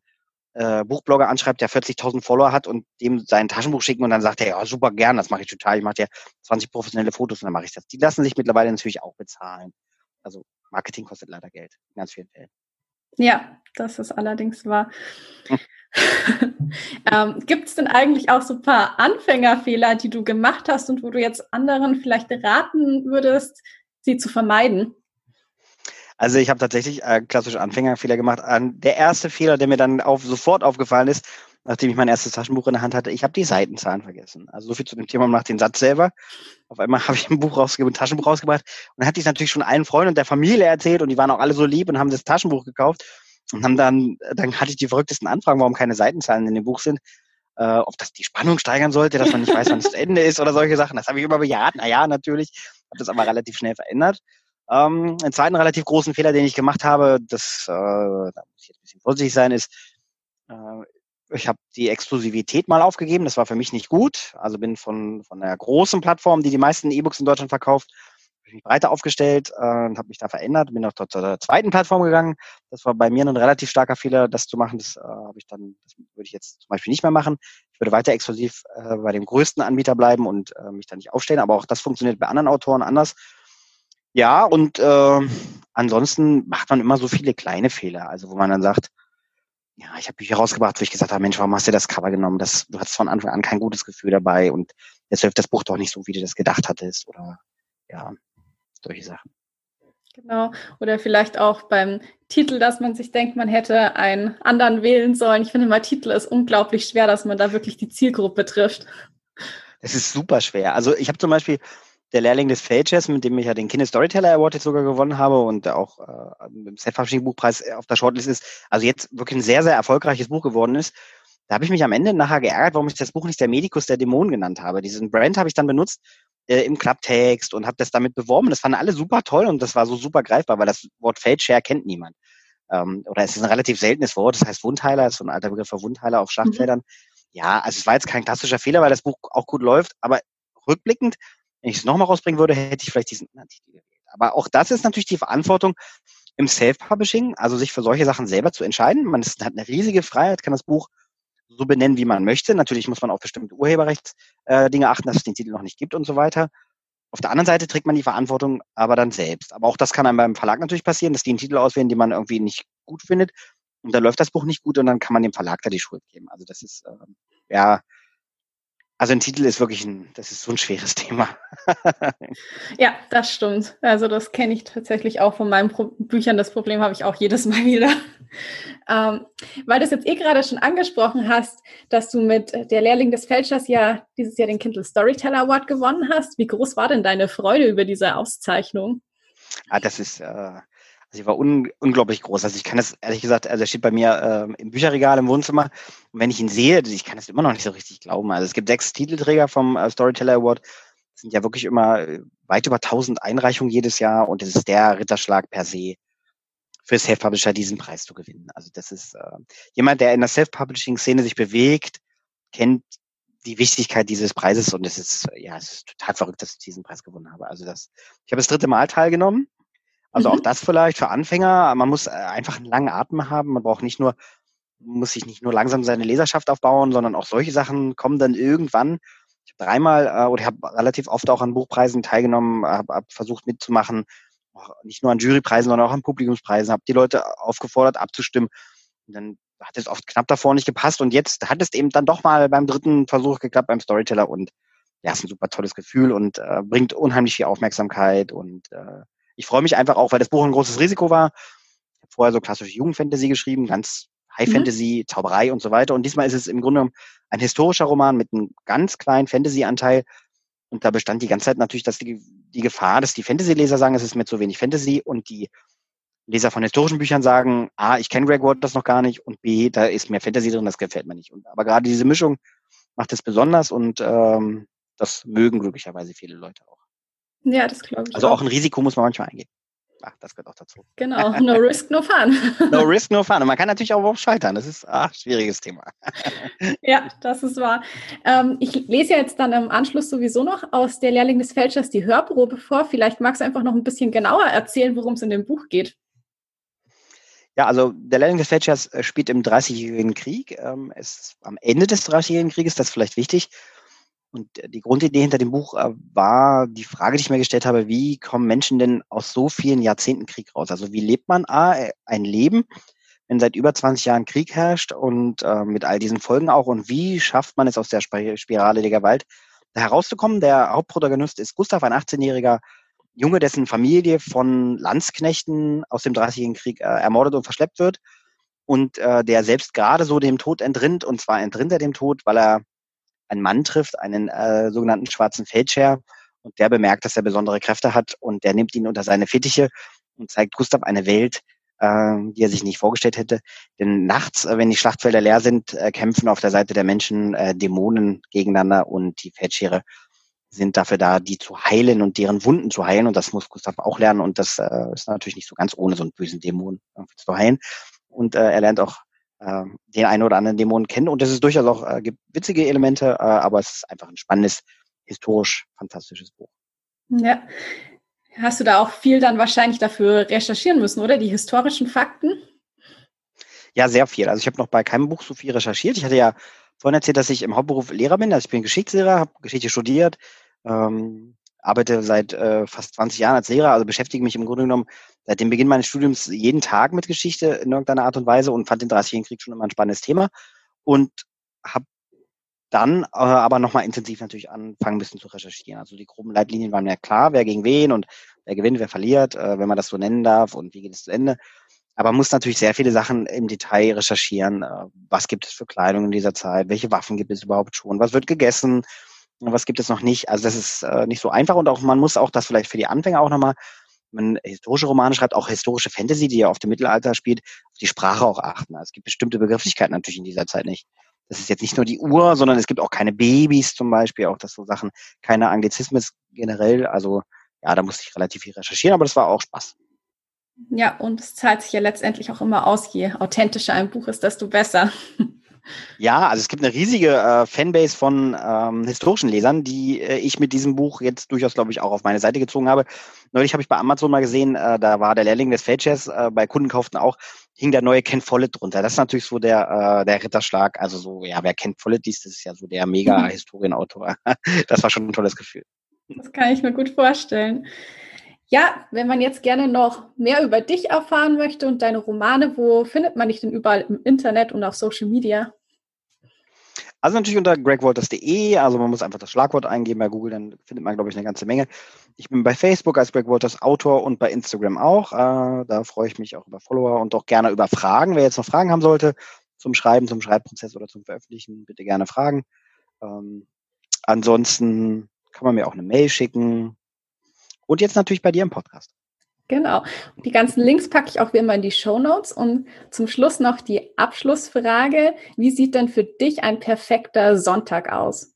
äh, Buchblogger anschreibt, der 40.000 Follower hat und dem sein Taschenbuch schicken und dann sagt er, ja, super gern, das mache ich total, ich mache dir 20 professionelle Fotos und dann mache ich das. Die lassen sich mittlerweile natürlich auch bezahlen. Also Marketing kostet leider Geld, in ganz vielen Fällen. Ja, das ist allerdings wahr. [LAUGHS] Hm. [LAUGHS] ähm, Gibt es denn eigentlich auch so ein paar Anfängerfehler, die du gemacht hast und wo du jetzt anderen vielleicht raten würdest, sie zu vermeiden? Also ich habe tatsächlich äh, klassische Anfängerfehler gemacht. Der erste Fehler, der mir dann auf, sofort aufgefallen ist, nachdem ich mein erstes Taschenbuch in der Hand hatte, ich habe die Seitenzahlen vergessen. Also so viel zu dem Thema nach den Satz selber. Auf einmal [LAUGHS] habe ich ein Buch rausgegeben, ein Taschenbuch rausgebracht und dann hatte ich natürlich schon allen Freunden und der Familie erzählt und die waren auch alle so lieb und haben das Taschenbuch gekauft und haben dann, dann hatte ich die verrücktesten Anfragen, warum keine Seitenzahlen in dem Buch sind. Äh, ob das die Spannung steigern sollte, dass man nicht weiß, wann es zu Ende ist oder solche Sachen. Das habe ich immer bejaht. Naja, natürlich. Habe das aber relativ schnell verändert. Ähm, einen zweiten relativ großen Fehler, den ich gemacht habe, das, äh, da muss ich jetzt ein bisschen vorsichtig sein, ist, äh, ich habe die Exklusivität mal aufgegeben. Das war für mich nicht gut. Also bin von, von einer großen Plattform, die die meisten E-Books in Deutschland verkauft, mich breiter aufgestellt äh, und habe mich da verändert. Bin auch dort zur zweiten Plattform gegangen. Das war bei mir ein relativ starker Fehler, das zu machen. Das äh, habe ich dann, das würde ich jetzt zum Beispiel nicht mehr machen. Ich würde weiter exklusiv äh, bei dem größten Anbieter bleiben und äh, mich da nicht aufstellen. Aber auch das funktioniert bei anderen Autoren anders. Ja, und äh, ansonsten macht man immer so viele kleine Fehler, also wo man dann sagt, ja, ich habe Bücher rausgebracht, wo ich gesagt habe, Mensch, warum hast du das Cover genommen? Das, du hattest von Anfang an kein gutes Gefühl dabei und jetzt läuft das Buch doch nicht so, wie du das gedacht hattest oder ja, solche Sachen. Genau. Oder vielleicht auch beim Titel, dass man sich denkt, man hätte einen anderen wählen sollen. Ich finde mal, Titel ist unglaublich schwer, dass man da wirklich die Zielgruppe trifft. Es ist super schwer. Also ich habe zum Beispiel der Lehrling des Feldchess, mit dem ich ja den Kinder Storyteller Award jetzt sogar gewonnen habe und auch äh, im Self-Publishing Buchpreis auf der Shortlist ist, also jetzt wirklich ein sehr, sehr erfolgreiches Buch geworden ist. Da habe ich mich am Ende nachher geärgert, warum ich das Buch nicht der Medikus der Dämonen genannt habe. Diesen Brand habe ich dann benutzt äh, im Klapptext und habe das damit beworben. Das fanden alle super toll und das war so super greifbar, weil das Wort Feldshare kennt niemand. Ähm, oder es ist ein relativ seltenes Wort, das heißt Wundheiler, das ist so ein alter Begriff für Wundheiler auf Schlachtfeldern. Mhm. Ja, also es war jetzt kein klassischer Fehler, weil das Buch auch gut läuft, aber rückblickend wenn ich es nochmal rausbringen würde, hätte ich vielleicht diesen anderen Titel gewählt. Aber auch das ist natürlich die Verantwortung im Self-Publishing, also sich für solche Sachen selber zu entscheiden. Man ist, hat eine riesige Freiheit, kann das Buch so benennen, wie man möchte. Natürlich muss man auf bestimmte Urheberrechtsdinge äh, achten, dass es den Titel noch nicht gibt und so weiter. Auf der anderen Seite trägt man die Verantwortung aber dann selbst. Aber auch das kann einem beim Verlag natürlich passieren, dass die einen Titel auswählen, den man irgendwie nicht gut findet. Und dann läuft das Buch nicht gut und dann kann man dem Verlag da die Schuld geben. Also das ist, äh, ja, also ein Titel ist wirklich ein, das ist so ein schweres Thema. [LAUGHS] ja, das stimmt. Also das kenne ich tatsächlich auch von meinen Pro Büchern. Das Problem habe ich auch jedes Mal [LAUGHS] wieder. ähm, weil du es jetzt eh gerade schon angesprochen hast, dass du mit der Lehrling des Fälschers ja dieses Jahr den Kindle Storyteller Award gewonnen hast. Wie groß war denn deine Freude über diese Auszeichnung? Ah, das ist, äh, ich war un unglaublich groß. Also ich kann das, ehrlich gesagt, also er steht bei mir äh, im Bücherregal im Wohnzimmer. Und wenn ich ihn sehe, ich kann das immer noch nicht so richtig glauben. Also es gibt sechs Titelträger vom äh, Storyteller Award. Das sind ja wirklich immer äh, weit über 1000 Einreichungen jedes Jahr. Und es ist der Ritterschlag per se für Self-Publisher diesen Preis zu gewinnen. Also das ist äh, jemand, der in der Self-Publishing-Szene sich bewegt, kennt die Wichtigkeit dieses Preises und es ist, ja, es ist total verrückt, dass ich diesen Preis gewonnen habe. Also das, ich habe das dritte Mal teilgenommen also mhm. auch das vielleicht für Anfänger. Man muss äh, einfach einen langen Atem haben. Man braucht nicht nur, muss sich nicht nur langsam seine Leserschaft aufbauen, sondern auch solche Sachen kommen dann irgendwann. Ich dreimal äh, oder ich habe relativ oft auch an Buchpreisen teilgenommen, habe hab versucht mitzumachen, nicht nur an Jurypreisen, sondern auch an Publikumspreisen, habe die Leute aufgefordert abzustimmen. Und dann hat es oft knapp davor nicht gepasst und jetzt hat es eben dann doch mal beim dritten Versuch geklappt beim Storyteller und ja, ist ein super tolles Gefühl und äh, bringt unheimlich viel Aufmerksamkeit und äh, ich freue mich einfach auch, weil das Buch ein großes Risiko war. Ich habe vorher so klassische Jugendfantasy geschrieben, ganz High mhm. Fantasy, Zauberei und so weiter. Und diesmal ist es im Grunde ein historischer Roman mit einem ganz kleinen Fantasy-Anteil. Und da bestand die ganze Zeit natürlich, dass die, die Gefahr, dass die Fantasy-Leser sagen, es ist mir zu wenig Fantasy und die Leser von historischen Büchern sagen, A, ich kenne Greg Waters noch gar nicht und B, da ist mehr Fantasy drin, das gefällt mir nicht. Und, aber gerade diese Mischung macht es besonders und ähm, das mögen glücklicherweise viele Leute auch. Ja, das glaube ich. Also auch ein Risiko muss man manchmal eingehen. Ach, das gehört auch dazu. Genau, no risk, no fun. [LAUGHS] no risk, no fun. Und man kann natürlich auch überhaupt scheitern. Das ist ein schwieriges Thema. ja, das ist wahr. Ähm, ich lese ja jetzt dann im Anschluss sowieso noch aus der Lehrling des Fälschers die Hörprobe vor. Vielleicht magst du einfach noch ein bisschen genauer erzählen, worum es in dem Buch geht. Ja, also der Lehrling des Fälschers äh, spielt im Dreißigjährigen Krieg. Ähm, es ist am Ende des Dreißigjährigen Krieges, das ist vielleicht wichtig. Und die Grundidee hinter dem Buch äh, war die Frage, die ich mir gestellt habe, wie kommen Menschen denn aus so vielen Jahrzehnten Krieg raus? Also wie lebt man A, ein Leben, wenn seit über 20 Jahren Krieg herrscht und äh, mit all diesen Folgen auch? Und wie schafft man es aus der Spirale der Gewalt da herauszukommen? Der Hauptprotagonist ist Gustav, ein 18-jähriger Junge, dessen Familie von Landsknechten aus dem Dreißigjährigen Krieg äh, ermordet und verschleppt wird und äh, der selbst gerade so dem Tod entrinnt. Und zwar entrinnt er dem Tod, weil er einen Mann trifft, einen äh, sogenannten schwarzen Feldscher, und der bemerkt, dass er besondere Kräfte hat und der nimmt ihn unter seine Fittiche und zeigt Gustav eine Welt, äh, die er sich nicht vorgestellt hätte. Denn nachts, äh, wenn die Schlachtfelder leer sind, äh, kämpfen auf der Seite der Menschen äh, Dämonen gegeneinander und die Feldschere sind dafür da, die zu heilen und deren Wunden zu heilen. Und das muss Gustav auch lernen. Und das äh, ist natürlich nicht so ganz ohne so einen bösen Dämon zu heilen. Und äh, er lernt auch äh, den einen oder anderen Dämonen kennen. Und es ist durchaus auch, äh, gibt witzige Elemente, äh, aber es ist einfach ein spannendes, historisch fantastisches Buch. Ja. Hast du da auch viel dann wahrscheinlich dafür recherchieren müssen, oder? Die historischen Fakten? Ja, sehr viel. Also ich habe noch bei keinem Buch so viel recherchiert. Ich hatte ja vorhin erzählt, dass ich im Hauptberuf Lehrer bin. Also ich bin Geschichtslehrer, habe Geschichte studiert, ähm, arbeite seit äh, fast 20 Jahren als Lehrer, also beschäftige mich im Grunde genommen seit dem Beginn meines Studiums jeden Tag mit Geschichte in irgendeiner Art und Weise und fand den 30-jährigen Krieg schon immer ein spannendes Thema und habe dann äh, aber nochmal intensiv natürlich anfangen müssen zu recherchieren. Also die groben Leitlinien waren mir klar, wer gegen wen und wer gewinnt, wer verliert, äh, wenn man das so nennen darf und wie geht es zu Ende. Aber man muss natürlich sehr viele Sachen im Detail recherchieren. Äh, was gibt es für Kleidung in dieser Zeit? Welche Waffen gibt es überhaupt schon? Was wird gegessen? Was gibt es noch nicht? Also das ist äh, nicht so einfach und auch man muss auch das vielleicht für die Anfänger auch nochmal, man historische Romane schreibt, auch historische Fantasy, die ja auf dem Mittelalter spielt, auf die Sprache auch achten. Also es gibt bestimmte Begrifflichkeiten natürlich in dieser Zeit nicht. Das ist jetzt nicht nur die Uhr, sondern es gibt auch keine Babys zum Beispiel, auch das so Sachen, keine Anglizismus generell. Also ja, da musste ich relativ viel recherchieren, aber das war auch Spaß. Ja, und es zahlt sich ja letztendlich auch immer aus, je authentischer ein Buch ist, desto besser. Ja, also es gibt eine riesige äh, Fanbase von ähm, historischen Lesern, die äh, ich mit diesem Buch jetzt durchaus, glaube ich, auch auf meine Seite gezogen habe. Neulich habe ich bei Amazon mal gesehen, äh, da war der Lehrling des Feldchefs, äh, bei Kunden kauften auch, hing der neue Ken Follett drunter. Das ist natürlich so der, äh, der Ritterschlag. Also so, ja, wer Ken Follett liest, das ist ja so der Mega-Historienautor. [LAUGHS] [LAUGHS] das war schon ein tolles Gefühl. Das kann ich mir gut vorstellen. Ja, wenn man jetzt gerne noch mehr über dich erfahren möchte und deine Romane, wo findet man dich denn überall im Internet und auf Social Media? Also natürlich unter gregwalters.de, also man muss einfach das Schlagwort eingeben bei Google, dann findet man, glaube ich, eine ganze Menge. Ich bin bei Facebook als Greg Walters Autor und bei Instagram auch. Äh, da freue ich mich auch über Follower und auch gerne über Fragen. Wer jetzt noch Fragen haben sollte zum Schreiben, zum Schreibprozess oder zum Veröffentlichen, bitte gerne fragen. Ähm, ansonsten kann man mir auch eine Mail schicken. Und jetzt natürlich bei dir im Podcast. Genau. Die ganzen Links packe ich auch wie immer in die Show Notes. Und zum Schluss noch die Abschlussfrage. Wie sieht denn für dich ein perfekter Sonntag aus?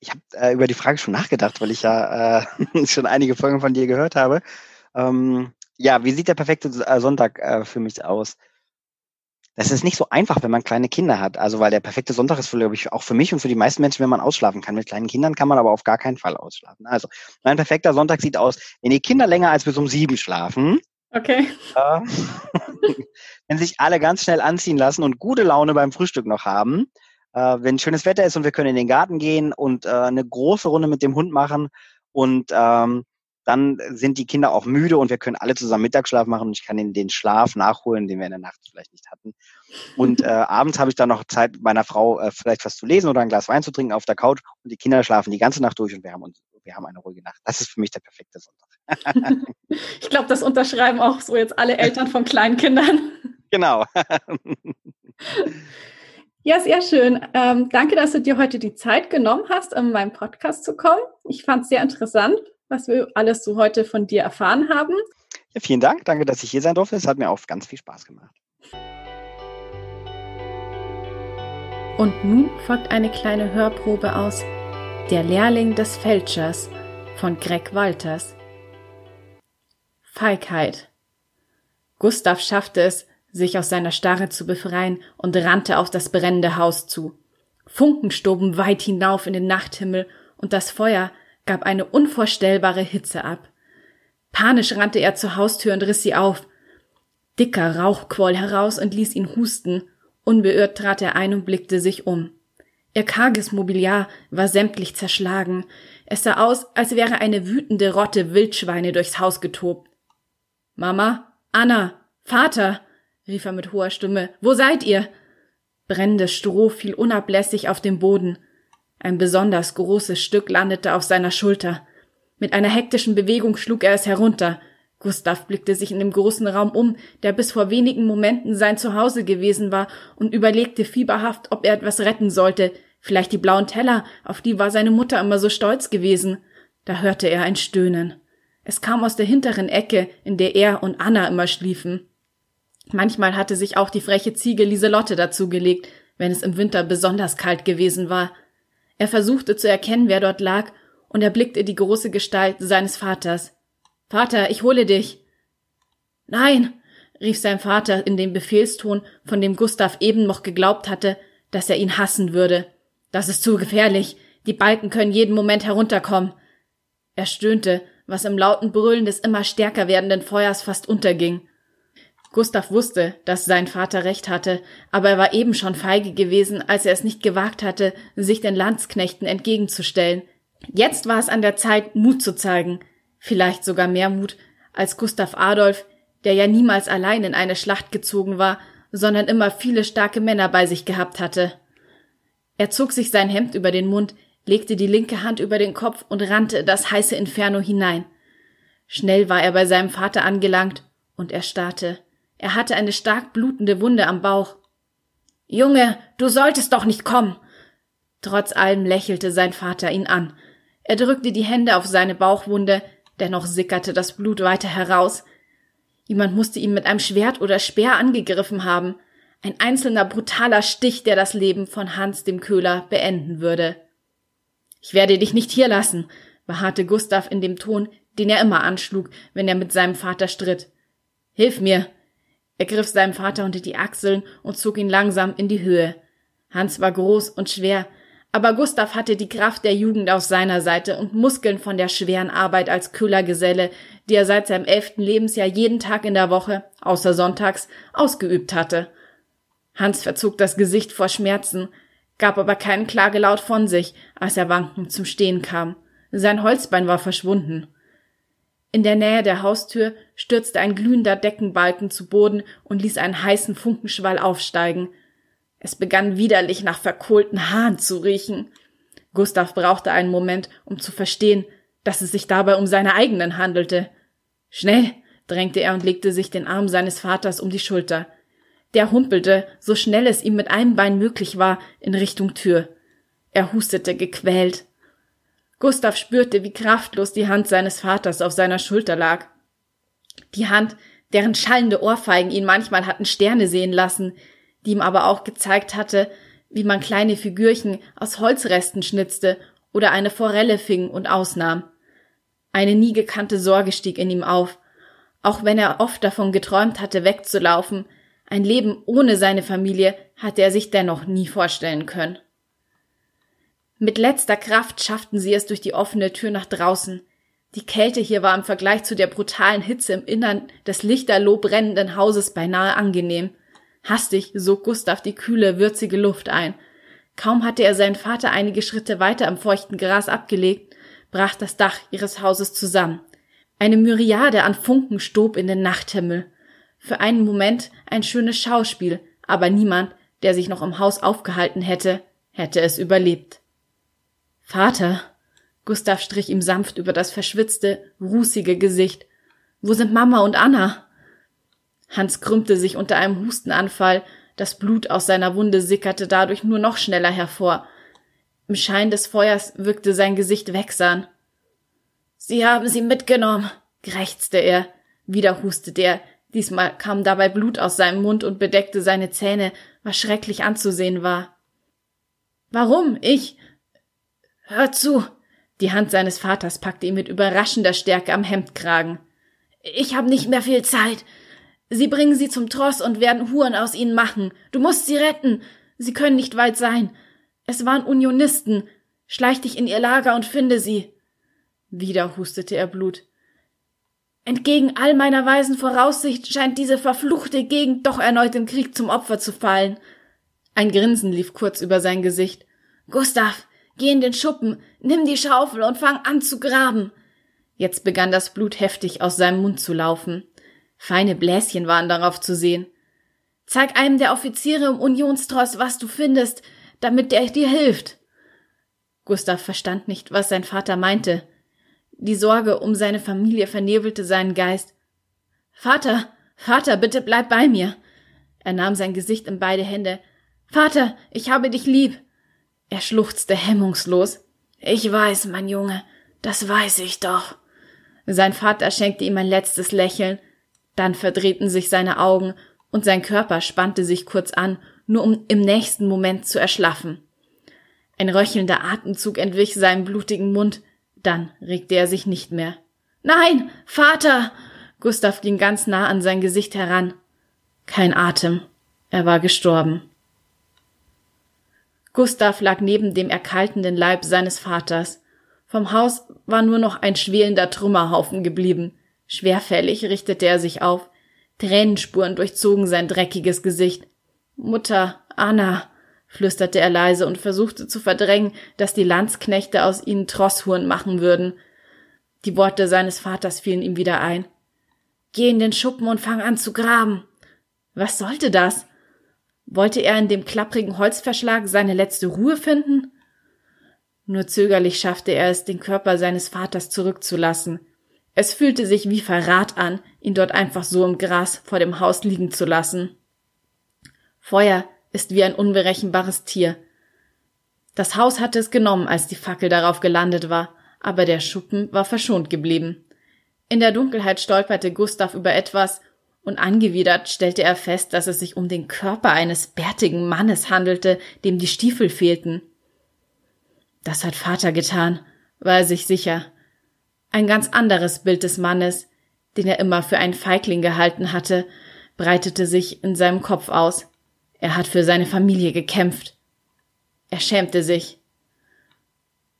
Ich habe äh, über die Frage schon nachgedacht, weil ich ja äh, [LAUGHS] schon einige Folgen von dir gehört habe. Ähm, ja, wie sieht der perfekte äh, Sonntag äh, für mich aus? Das ist nicht so einfach, wenn man kleine Kinder hat. Also, weil der perfekte Sonntag ist, glaube ich, auch für mich und für die meisten Menschen, wenn man ausschlafen kann. Mit kleinen Kindern kann man aber auf gar keinen Fall ausschlafen. Also, mein perfekter Sonntag sieht aus, wenn die Kinder länger als bis um sieben schlafen. Okay. Äh, [LAUGHS] wenn sich alle ganz schnell anziehen lassen und gute Laune beim Frühstück noch haben. äh, wenn schönes Wetter ist und wir können in den Garten gehen und äh, eine große Runde mit dem Hund machen und ähm, dann sind die Kinder auch müde und wir können alle zusammen Mittagsschlaf machen und ich kann ihnen den Schlaf nachholen, den wir in der Nacht vielleicht nicht hatten. Und [LAUGHS] äh, abends habe ich dann noch Zeit mit meiner Frau äh, vielleicht was zu lesen oder ein Glas Wein zu trinken auf der Couch und die Kinder schlafen die ganze Nacht durch und wir haben uns wir haben eine ruhige Nacht. Das ist für mich der perfekte Sonntag. [LAUGHS] ich glaube, das unterschreiben auch so jetzt alle Eltern von kleinen Kindern. [LAUGHS] Genau. Ja, sehr schön. Ähm, danke, dass du dir heute die Zeit genommen hast, in meinem Podcast zu kommen. Ich fand es sehr interessant, was wir alles so heute von dir erfahren haben. Ja, vielen Dank. Danke, dass ich hier sein durfte. Es hat mir auch ganz viel Spaß gemacht. Und nun folgt eine kleine Hörprobe aus Der Lehrling des Fälschers von Greg Walters. Feigheit. Gustav schaffte es, sich aus seiner Starre zu befreien und rannte auf das brennende Haus zu. Funken stoben weit hinauf in den Nachthimmel und das Feuer gab eine unvorstellbare Hitze ab. Panisch rannte er zur Haustür und riss sie auf. Dicker Rauch quoll heraus und ließ ihn husten. Unbeirrt trat er ein und blickte sich um. Ihr karges Mobiliar war sämtlich zerschlagen. Es sah aus, als wäre eine wütende Rotte Wildschweine durchs Haus getobt. Mama, Anna, Vater, rief er mit hoher Stimme, wo seid ihr? Brennendes Stroh fiel unablässig auf den Boden. Ein besonders großes Stück landete auf seiner Schulter. Mit einer hektischen Bewegung schlug er es herunter. Gustav blickte sich in dem großen Raum um, der bis vor wenigen Momenten sein Zuhause gewesen war, und überlegte fieberhaft, ob er etwas retten sollte, vielleicht die blauen Teller, auf die war seine Mutter immer so stolz gewesen. Da hörte er ein Stöhnen. Es kam aus der hinteren Ecke, in der er und Anna immer schliefen. Manchmal hatte sich auch die freche Ziege Lieselotte dazugelegt, wenn es im Winter besonders kalt gewesen war. Er versuchte zu erkennen, wer dort lag, und erblickte die große Gestalt seines Vaters. Vater, ich hole dich. Nein, rief sein Vater in dem Befehlston, von dem Gustav eben noch geglaubt hatte, dass er ihn hassen würde. Das ist zu gefährlich. Die Balken können jeden Moment herunterkommen. Er stöhnte, was im lauten Brüllen des immer stärker werdenden Feuers fast unterging. Gustav wusste, dass sein Vater recht hatte, aber er war eben schon feige gewesen, als er es nicht gewagt hatte, sich den Landsknechten entgegenzustellen. Jetzt war es an der Zeit, Mut zu zeigen, vielleicht sogar mehr Mut, als Gustav Adolf, der ja niemals allein in eine Schlacht gezogen war, sondern immer viele starke Männer bei sich gehabt hatte. Er zog sich sein Hemd über den Mund, legte die linke Hand über den Kopf und rannte das heiße Inferno hinein. Schnell war er bei seinem Vater angelangt und er starrte. Er hatte eine stark blutende Wunde am Bauch. Junge, du solltest doch nicht kommen. Trotz allem lächelte sein Vater ihn an. Er drückte die Hände auf seine Bauchwunde, dennoch sickerte das Blut weiter heraus. Jemand musste ihn mit einem Schwert oder Speer angegriffen haben. Ein einzelner brutaler Stich, der das Leben von Hans dem Köhler beenden würde. Ich werde dich nicht hier lassen, beharrte Gustav in dem Ton, den er immer anschlug, wenn er mit seinem Vater stritt. Hilf mir, er griff seinem Vater unter die Achseln und zog ihn langsam in die Höhe. Hans war groß und schwer, aber Gustav hatte die Kraft der Jugend auf seiner Seite und Muskeln von der schweren Arbeit als Köhlergeselle, die er seit seinem elften Lebensjahr jeden Tag in der Woche, außer sonntags, ausgeübt hatte. Hans verzog das Gesicht vor Schmerzen, gab aber keinen Klagelaut von sich, als er wankend zum Stehen kam. Sein Holzbein war verschwunden. In der Nähe der Haustür stürzte ein glühender Deckenbalken zu Boden und ließ einen heißen Funkenschwall aufsteigen. Es begann widerlich nach verkohlten Haaren zu riechen. Gustav brauchte einen Moment, um zu verstehen, dass es sich dabei um seine eigenen handelte. Schnell, drängte er und legte sich den Arm seines Vaters um die Schulter. Der humpelte, so schnell es ihm mit einem Bein möglich war, in Richtung Tür. Er hustete gequält. Gustav spürte, wie kraftlos die Hand seines Vaters auf seiner Schulter lag. Die Hand, deren schallende Ohrfeigen ihn manchmal hatten Sterne sehen lassen, die ihm aber auch gezeigt hatte, wie man kleine Figürchen aus Holzresten schnitzte oder eine Forelle fing und ausnahm. Eine nie gekannte Sorge stieg in ihm auf. Auch wenn er oft davon geträumt hatte, wegzulaufen, ein Leben ohne seine Familie hatte er sich dennoch nie vorstellen können. Mit letzter Kraft schafften sie es durch die offene Tür nach draußen. Die Kälte hier war im Vergleich zu der brutalen Hitze im Innern des lichterloh brennenden Hauses beinahe angenehm. Hastig sog Gustav die kühle, würzige Luft ein. Kaum hatte er seinen Vater einige Schritte weiter im feuchten Gras abgelegt, brach das Dach ihres Hauses zusammen. Eine Myriade an Funken stob in den Nachthimmel. Für einen Moment ein schönes Schauspiel, aber niemand, der sich noch im Haus aufgehalten hätte, hätte es überlebt. Vater, Gustav strich ihm sanft über das verschwitzte, rußige Gesicht. Wo sind Mama und Anna? Hans krümmte sich unter einem Hustenanfall, das Blut aus seiner Wunde sickerte dadurch nur noch schneller hervor. Im Schein des Feuers wirkte sein Gesicht wächsern. Sie haben sie mitgenommen, krächzte er. Wieder hustete er. Diesmal kam dabei Blut aus seinem Mund und bedeckte seine Zähne, was schrecklich anzusehen war. Warum? Ich. Hör zu. Die Hand seines Vaters packte ihn mit überraschender Stärke am Hemdkragen. Ich habe nicht mehr viel Zeit. Sie bringen sie zum Tross und werden Huren aus ihnen machen. Du musst sie retten. Sie können nicht weit sein. Es waren Unionisten. Schleich dich in ihr Lager und finde sie. Wieder hustete er Blut. Entgegen all meiner weisen Voraussicht scheint diese verfluchte Gegend doch erneut im Krieg zum Opfer zu fallen. Ein Grinsen lief kurz über sein Gesicht. Gustav, geh in den Schuppen, nimm die Schaufel und fang an zu graben. Jetzt begann das Blut heftig aus seinem Mund zu laufen. Feine Bläschen waren darauf zu sehen. Zeig einem der Offiziere im Unionstross, was du findest, damit der dir hilft. Gustav verstand nicht, was sein Vater meinte. Die Sorge um seine Familie vernebelte seinen Geist. Vater, Vater, bitte bleib bei mir. Er nahm sein Gesicht in beide Hände. Vater, ich habe dich lieb. Er schluchzte hemmungslos. Ich weiß, mein Junge, das weiß ich doch. Sein Vater schenkte ihm ein letztes Lächeln, dann verdrehten sich seine Augen und sein Körper spannte sich kurz an, nur um im nächsten Moment zu erschlaffen. Ein röchelnder Atemzug entwich seinem blutigen Mund, dann regte er sich nicht mehr. Nein, Vater! Gustav ging ganz nah an sein Gesicht heran. Kein Atem. Er war gestorben. Gustav lag neben dem erkaltenden Leib seines Vaters. Vom Haus war nur noch ein schwelender Trümmerhaufen geblieben. Schwerfällig richtete er sich auf. Tränenspuren durchzogen sein dreckiges Gesicht. Mutter, Anna, flüsterte er leise und versuchte zu verdrängen, dass die Landsknechte aus ihnen Trosshuren machen würden. Die Worte seines Vaters fielen ihm wieder ein. Geh in den Schuppen und fang an zu graben. Was sollte das? Wollte er in dem klapprigen Holzverschlag seine letzte Ruhe finden? Nur zögerlich schaffte er es, den Körper seines Vaters zurückzulassen. Es fühlte sich wie Verrat an, ihn dort einfach so im Gras vor dem Haus liegen zu lassen. Feuer ist wie ein unberechenbares Tier. Das Haus hatte es genommen, als die Fackel darauf gelandet war, aber der Schuppen war verschont geblieben. In der Dunkelheit stolperte Gustav über etwas, und angewidert stellte er fest, dass es sich um den Körper eines bärtigen Mannes handelte, dem die Stiefel fehlten. Das hat Vater getan, war er sich sicher. Ein ganz anderes Bild des Mannes, den er immer für einen Feigling gehalten hatte, breitete sich in seinem Kopf aus. Er hat für seine Familie gekämpft. Er schämte sich.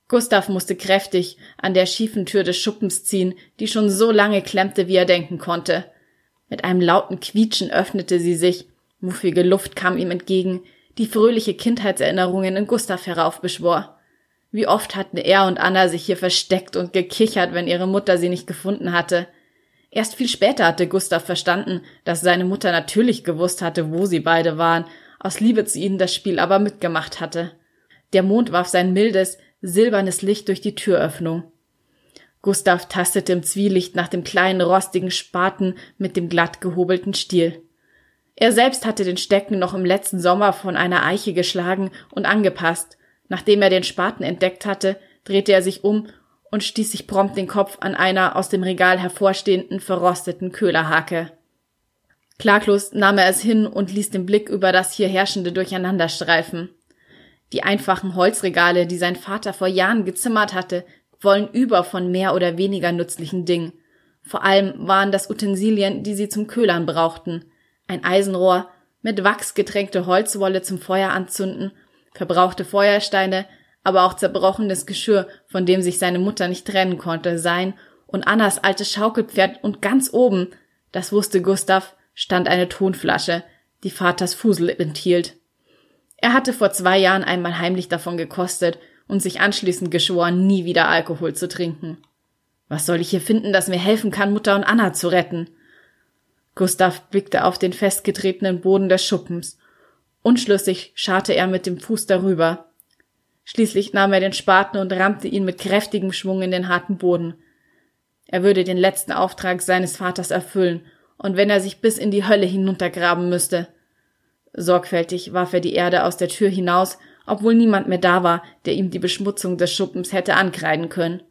Gustav musste kräftig an der schiefen Tür des Schuppens ziehen, die schon so lange klemmte, wie er denken konnte. Mit einem lauten Quietschen öffnete sie sich, muffige Luft kam ihm entgegen, die fröhliche Kindheitserinnerungen in Gustav heraufbeschwor. Wie oft hatten er und Anna sich hier versteckt und gekichert, wenn ihre Mutter sie nicht gefunden hatte. Erst viel später hatte Gustav verstanden, dass seine Mutter natürlich gewusst hatte, wo sie beide waren, aus Liebe zu ihnen das Spiel aber mitgemacht hatte. Der Mond warf sein mildes, silbernes Licht durch die Türöffnung. Gustav tastete im Zwielicht nach dem kleinen rostigen Spaten mit dem glatt gehobelten Stiel. Er selbst hatte den Stecken noch im letzten Sommer von einer Eiche geschlagen und angepasst. Nachdem er den Spaten entdeckt hatte, drehte er sich um und stieß sich prompt den Kopf an einer aus dem Regal hervorstehenden verrosteten Köhlerhake. Klaglos nahm er es hin und ließ den Blick über das hier herrschende Durcheinander streifen. Die einfachen Holzregale, die sein Vater vor Jahren gezimmert hatte, wollen über von mehr oder weniger nützlichen Dingen. Vor allem waren das Utensilien, die sie zum Köhlern brauchten. Ein Eisenrohr, mit Wachs getränkte Holzwolle zum Feuer anzünden, verbrauchte Feuersteine, aber auch zerbrochenes Geschirr, von dem sich seine Mutter nicht trennen konnte, sein und Annas altes Schaukelpferd und ganz oben, das wusste Gustav, stand eine Tonflasche, die Vaters Fusel enthielt. Er hatte vor zwei Jahren einmal heimlich davon gekostet und sich anschließend geschworen, nie wieder Alkohol zu trinken. Was soll ich hier finden, das mir helfen kann, Mutter und Anna zu retten? Gustav blickte auf den festgetretenen Boden des Schuppens. Unschlüssig scharrte er mit dem Fuß darüber. Schließlich nahm er den Spaten und rammte ihn mit kräftigem Schwung in den harten Boden. Er würde den letzten Auftrag seines Vaters erfüllen, und wenn er sich bis in die Hölle hinuntergraben müsste. Sorgfältig warf er die Erde aus der Tür hinaus, obwohl niemand mehr da war, der ihm die Beschmutzung des Schuppens hätte ankreiden können.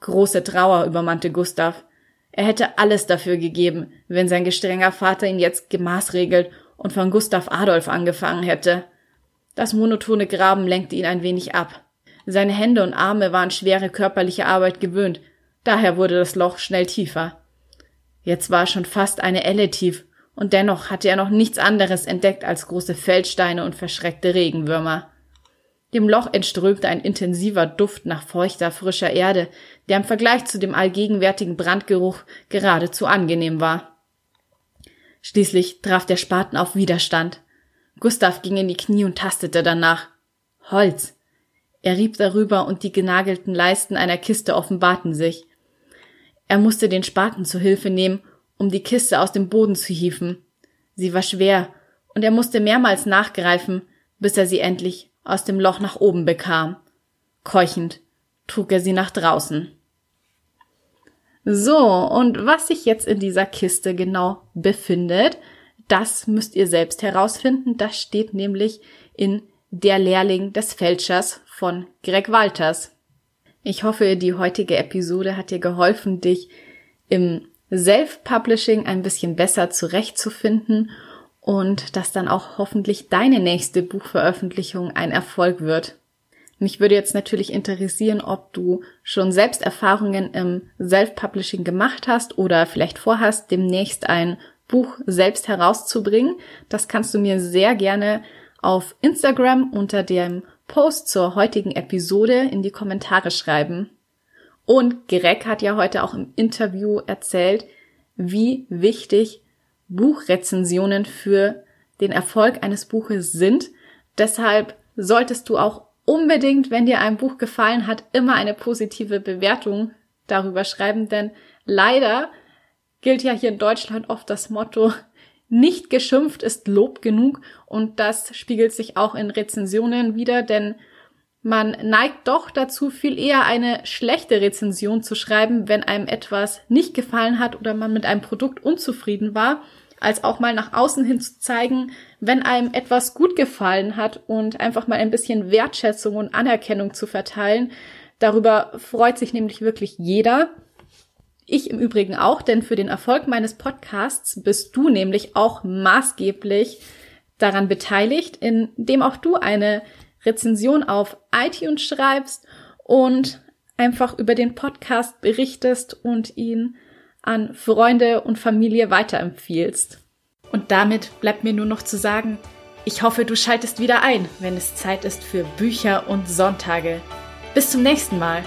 Große Trauer übermannte Gustav. Er hätte alles dafür gegeben, wenn sein gestrenger Vater ihn jetzt gemaßregelt und von Gustav Adolf angefangen hätte. Das monotone Graben lenkte ihn ein wenig ab. Seine Hände und Arme waren schwere körperliche Arbeit gewöhnt, daher wurde das Loch schnell tiefer. Jetzt war schon fast eine Elle tief, und dennoch hatte er noch nichts anderes entdeckt als große Feldsteine und verschreckte Regenwürmer. Dem Loch entströmte ein intensiver Duft nach feuchter, frischer Erde, der im Vergleich zu dem allgegenwärtigen Brandgeruch geradezu angenehm war. Schließlich traf der Spaten auf Widerstand. Gustav ging in die Knie und tastete danach. Holz. Er rieb darüber und die genagelten Leisten einer Kiste offenbarten sich. Er musste den Spaten zu Hilfe nehmen, um die Kiste aus dem Boden zu hieven. Sie war schwer, und er musste mehrmals nachgreifen, bis er sie endlich aus dem Loch nach oben bekam. Keuchend trug er sie nach draußen. So, und was sich jetzt in dieser Kiste genau befindet, das müsst ihr selbst herausfinden. Das steht nämlich in Der Lehrling des Fälschers von Greg Walters. Ich hoffe, die heutige Episode hat dir geholfen, dich im Self-Publishing ein bisschen besser zurechtzufinden und dass dann auch hoffentlich deine nächste Buchveröffentlichung ein Erfolg wird. Mich würde jetzt natürlich interessieren, ob du schon selbst Erfahrungen im Self-Publishing gemacht hast oder vielleicht vorhast, demnächst ein Buch selbst herauszubringen. Das kannst du mir sehr gerne auf Instagram unter dem Post zur heutigen Episode in die Kommentare schreiben. Und Greg hat ja heute auch im Interview erzählt, wie wichtig Buchrezensionen für den Erfolg eines Buches sind. Deshalb solltest du auch unbedingt, wenn dir ein Buch gefallen hat, immer eine positive Bewertung darüber schreiben, denn leider gilt ja hier in Deutschland oft das Motto, nicht geschimpft ist Lob genug und das spiegelt sich auch in Rezensionen wieder, denn man neigt doch dazu, viel eher eine schlechte Rezension zu schreiben, wenn einem etwas nicht gefallen hat oder man mit einem Produkt unzufrieden war, als auch mal nach außen hin zu zeigen, wenn einem etwas gut gefallen hat und einfach mal ein bisschen Wertschätzung und Anerkennung zu verteilen. Darüber freut sich nämlich wirklich jeder. Ich im Übrigen auch, denn für den Erfolg meines Podcasts bist du nämlich auch maßgeblich daran beteiligt, indem auch du eine Rezension auf iTunes schreibst und einfach über den Podcast berichtest und ihn an Freunde und Familie weiterempfiehlst. Und damit bleibt mir nur noch zu sagen, ich hoffe, du schaltest wieder ein, wenn es Zeit ist für Bücher und Sonntage. Bis zum nächsten Mal.